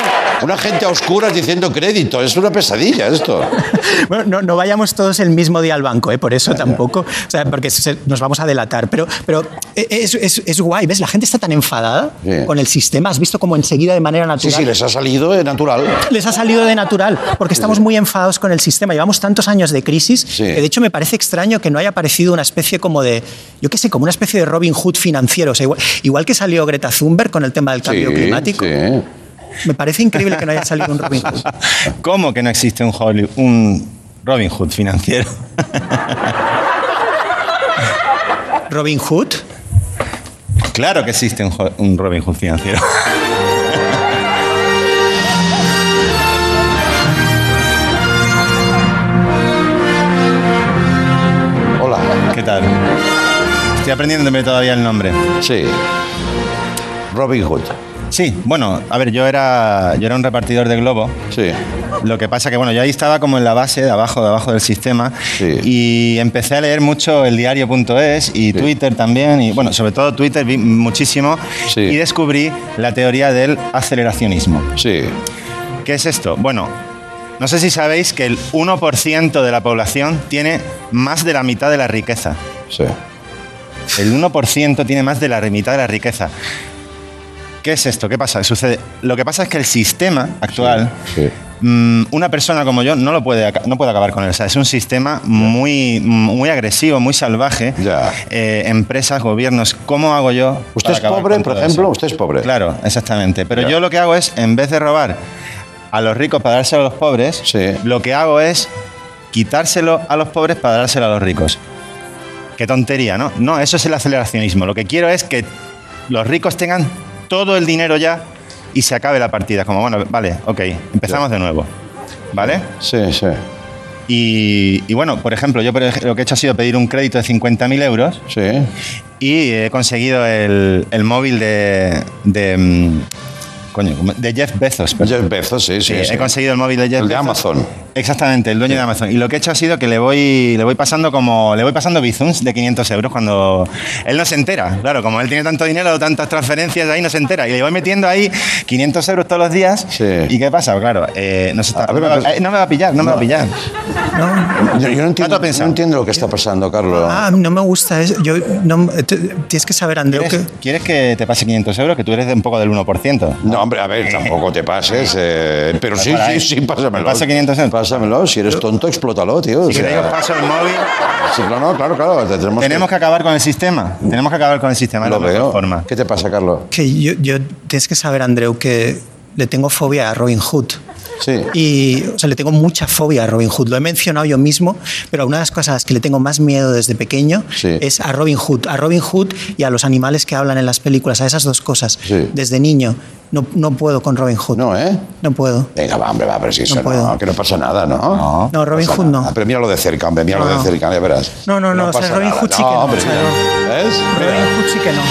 Una gente a oscuras diciendo crédito. Es una pesadilla esto. Bueno, no, no vayamos todos el mismo día al banco, ¿eh? por eso tampoco, o sea, porque se- nos vamos a delatar. Pero, pero es, es- es guay, ¿ves? La gente está tan enfadada Sí. con el sistema. Has visto como enseguida de manera Sí, natural. sí, les ha salido de natural. Les ha salido de natural, porque estamos muy enfadados con el sistema. Llevamos tantos años de crisis que de hecho me parece extraño que no haya aparecido una especie como de, yo qué sé, como una especie de Robin Hood financiero. O sea, igual, igual que salió Greta Thunberg con el tema del cambio Sí, climático. sí. Me parece increíble que no haya salido un Robin Hood. ¿Cómo que no existe un, Holly- un Robin Hood financiero? ¿Robin Hood? Claro que existe un, un Robin Hood financiero. Hola. ¿Qué tal? Estoy aprendiéndome todavía el nombre. Sí. Robin Hood. Sí, bueno, a ver, yo era, yo era un repartidor de globo. Sí. Lo que pasa que, bueno, yo ahí estaba como en la base, de abajo, de abajo del sistema. Y empecé a leer mucho el diario.es y Twitter también. Y, bueno, sobre todo Twitter vi muchísimo. Y descubrí la teoría del aceleracionismo. Sí. ¿Qué es esto? Bueno, no sé si sabéis que el 1% de la población tiene más de la mitad de la riqueza. Sí. El 1% tiene más de la mitad de la riqueza. ¿Qué es esto? ¿Qué pasa? Sucede. Lo que pasa es que el sistema actual, mm, una persona como yo no lo puede, no puede acabar con él. O sea, es un sistema muy, muy agresivo, muy salvaje. Eh, empresas, gobiernos. ¿Cómo hago yo? ¿Usted es pobre, por ejemplo? eso? ¿Usted es pobre? Claro, exactamente. Pero yo lo que hago es, en vez de robar a los ricos para dárselo a los pobres, lo que hago es quitárselo a los pobres para dárselo a los ricos. Qué tontería, ¿no? No, eso es el aceleracionismo. Lo que quiero es que los ricos tengan todo el dinero ya y se acabe la partida. Como, bueno, vale, ok, empezamos de nuevo. ¿Vale? Sí, sí. Y, y bueno, por ejemplo, yo lo que he hecho ha sido pedir un crédito de 50.000 euros. Sí. Y he conseguido el, el móvil de. de mm, coño, de Jeff Bezos. Jeff Bezos, sí, sí. sí. He conseguido el móvil de Jeff El de Bezos. Amazon. Exactamente, el dueño de Amazon. Y lo que he hecho ha sido que le voy, le voy pasando como. Le voy pasando bizums de 500 euros cuando. Él no se entera. Claro, como él tiene tanto dinero, tantas transferencias ahí, no se entera. Y le voy metiendo ahí 500 euros todos los días. ¿Y qué pasa? Claro, eh, no, se está- no me va, eh, no me va a pillar, no, me va a pillar. Yo, yo no, entiendo, no entiendo lo que está pasando, Carlos. Ah, no me gusta eso. Yo, no, tienes que saber, Andreu, que... ¿Quieres, quieres que te pase 500 euros? Que tú eres de un poco del 1%. No, hombre, a ver, tampoco te pases. eh, pero sí, sí, sí, pásamelo. ¿Me pasa 500 euros? Pásamelo. Si eres tonto, explótalo, tío. Si queréis, os paso el móvil. Sí, no, no, claro, claro. te Tenemos, Tenemos que acabar con el sistema. Tenemos que acabar con el sistema. Lo veo. forma. ¿Qué te pasa, Carlos? que yo, yo- tienes que saber, Andreu, que le tengo fobia a Robin Hood. Sí. Y, o sea, le tengo mucha fobia a Robin Hood. Lo he mencionado yo mismo, pero una de las cosas a las que le tengo más miedo desde pequeño es a Robin Hood. A Robin Hood y a los animales que hablan en las películas, a esas dos cosas. Desde niño. No, no puedo con Robin Hood. No, ¿eh? No puedo. Venga, va, hombre, va, pero si eso No no, puedo. que no pasa nada, ¿no? No, Robin pasa Hood no. nada. Pero míralo de cerca, hombre, míralo No. de cerca, ya verás. No, no, no, o sea, Robin. Hood sí que no, hombre, o sea, mira. no. ¿Ves? Robin Hood sí que no.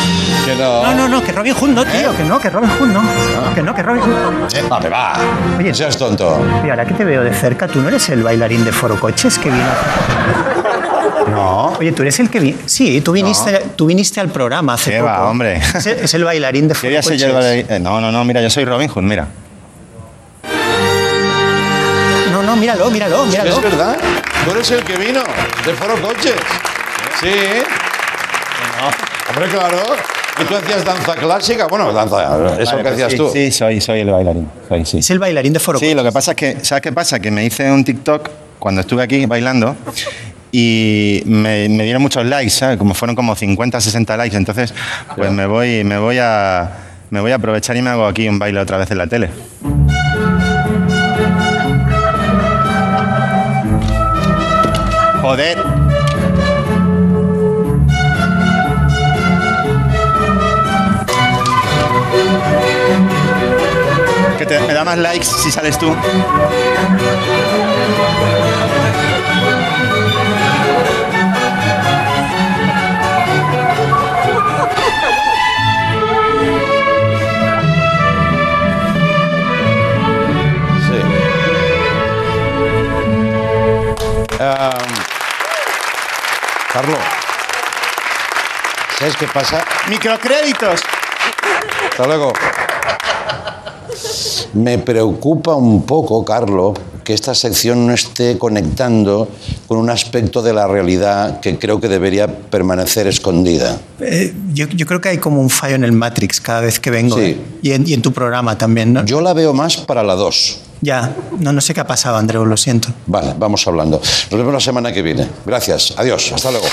Que no. No, no, no, que Robin Hood no, tío, que no, que Robin Hood no. Que no, que Robin Hood no. Eh, va, va. Oye, no seas tonto. Y ahora que te veo de cerca, ¿tú no eres el bailarín de Foro Coches que vino? No. Oye, tú eres el que vi... Sí, tú viniste, tú viniste al programa hace ¿Qué poco. va, hombre? Es el, es el bailarín de yo el bailarín. No, no, no, mira, yo soy Robin Hood, mira. No, no, míralo, míralo, míralo. Es verdad. Tú eres el que vino de Foro Coches. Sí. Hombre, claro. ¿Y tú hacías danza clásica? Bueno, danza, eso Vale, que hacías sí, tú. Sí, soy, soy el bailarín. Soy, sí. Es el bailarín de Foro Sí, lo que pasa es que, ¿sabes qué pasa? Que me hice un TikTok cuando estuve aquí bailando y me, me dieron muchos likes, ¿sabes? Como fueron como 50, 60 likes. Entonces, pues me voy, me voy a me voy a aprovechar y me hago aquí un baile otra vez en la tele. Joder. Que te, me da más likes si sales tú. Carlos, ¿sabes qué pasa? Microcréditos. Hasta luego. Me preocupa un poco, Carlo, que esta sección no esté conectando con un aspecto de la realidad que creo que debería permanecer escondida. Eh, yo, yo creo que hay como un fallo en el Matrix cada vez que vengo. Sí. ¿eh? Y, en, y en tu programa también, ¿no? Yo la veo más para la 2. Ya, no, no sé qué ha pasado, Andreu, lo siento. Vale, vamos hablando. Nos vemos la semana que viene. Gracias. Adiós. Hasta luego.